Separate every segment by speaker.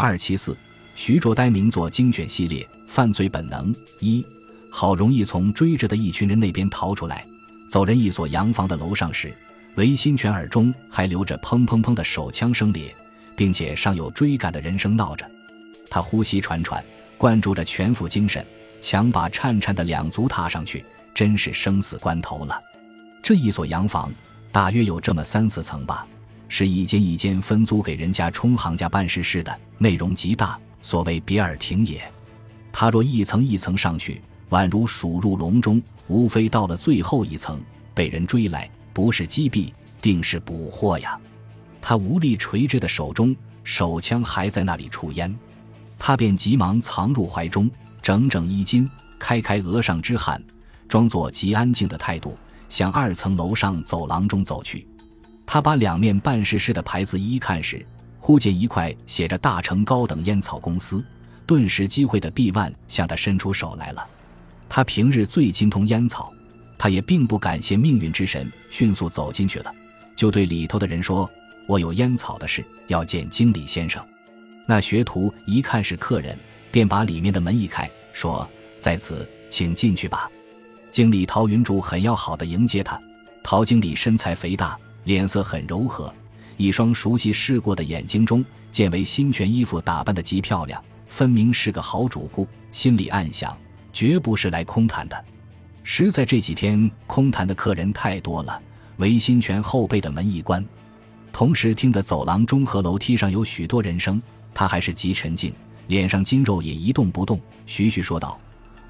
Speaker 1: 二七四，徐卓呆名作精选系列《犯罪本能》一，好容易从追着的一群人那边逃出来，走人一所洋房的楼上时，韦新全耳中还留着砰砰砰的手枪声裂，并且尚有追赶的人声闹着。他呼吸喘喘，灌注着全副精神，强把颤颤的两足踏上去，真是生死关头了。这一所洋房大约有这么三四层吧。是一间一间分租给人家充行家办事室的，内容极大，所谓别尔亭也。他若一层一层上去，宛如鼠入笼中，无非到了最后一层，被人追来，不是击毙，定是捕获呀。他无力垂着的手中手枪还在那里出烟，他便急忙藏入怀中，整整衣襟，开开额上之汗，装作极安静的态度，向二层楼上走廊中走去。他把两面办事室的牌子一一看时，忽见一块写着“大成高等烟草公司”，顿时机会的臂腕向他伸出手来了。他平日最精通烟草，他也并不感谢命运之神，迅速走进去了，就对里头的人说：“我有烟草的事要见经理先生。”那学徒一看是客人，便把里面的门一开，说：“在此，请进去吧。”经理陶云柱很要好的迎接他。陶经理身材肥大。脸色很柔和，一双熟悉试过的眼睛中见为新全衣服打扮的极漂亮，分明是个好主顾。心里暗想，绝不是来空谈的。实在这几天空谈的客人太多了。韦新全后背的门一关，同时听得走廊中和楼梯上有许多人声，他还是极沉静，脸上筋肉也一动不动，徐徐说道：“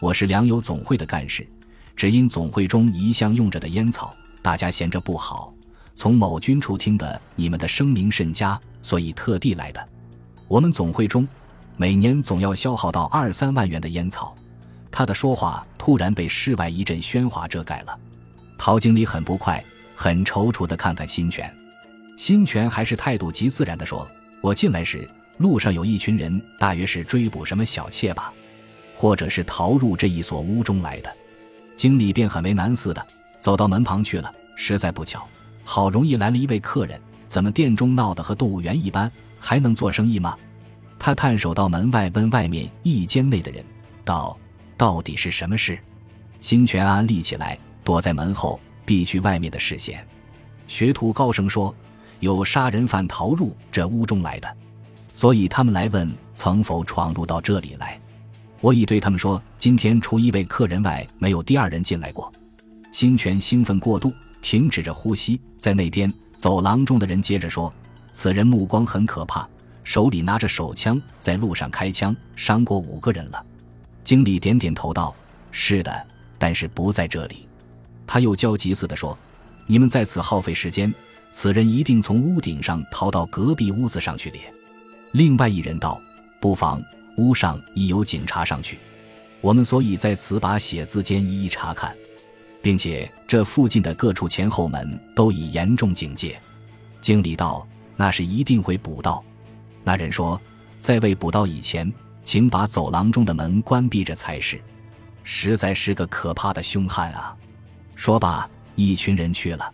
Speaker 1: 我是粮油总会的干事，只因总会中一向用着的烟草，大家闲着不好。”从某军处听的你们的声名甚佳，所以特地来的。我们总会中每年总要消耗到二三万元的烟草。他的说话突然被室外一阵喧哗遮盖了。陶经理很不快，很踌躇地看看新泉。新泉还是态度极自然地说：“我进来时路上有一群人，大约是追捕什么小妾吧，或者是逃入这一所屋中来的。”经理便很为难似的走到门旁去了。实在不巧。好容易来了一位客人，怎么店中闹得和动物园一般？还能做生意吗？他探手到门外问外面一间内的人道：“到底是什么事？”新全安立起来，躲在门后，避去外面的视线。学徒高声说：“有杀人犯逃入这屋中来的，所以他们来问曾否闯入到这里来。我已对他们说，今天除一位客人外，没有第二人进来过。”新全兴奋过度。停止着呼吸，在那边走廊中的人接着说：“此人目光很可怕，手里拿着手枪，在路上开枪，伤过五个人了。”经理点点头道：“是的，但是不在这里。”他又焦急似的说：“你们在此耗费时间，此人一定从屋顶上逃到隔壁屋子上去咧。”另外一人道：“不妨，屋上已有警察上去，我们所以在此把写字间一一查看。”并且这附近的各处前后门都已严重警戒。经理道：“那是一定会补到。”那人说：“在未补到以前，请把走廊中的门关闭着才是。”实在是个可怕的凶悍啊！说罢，一群人去了。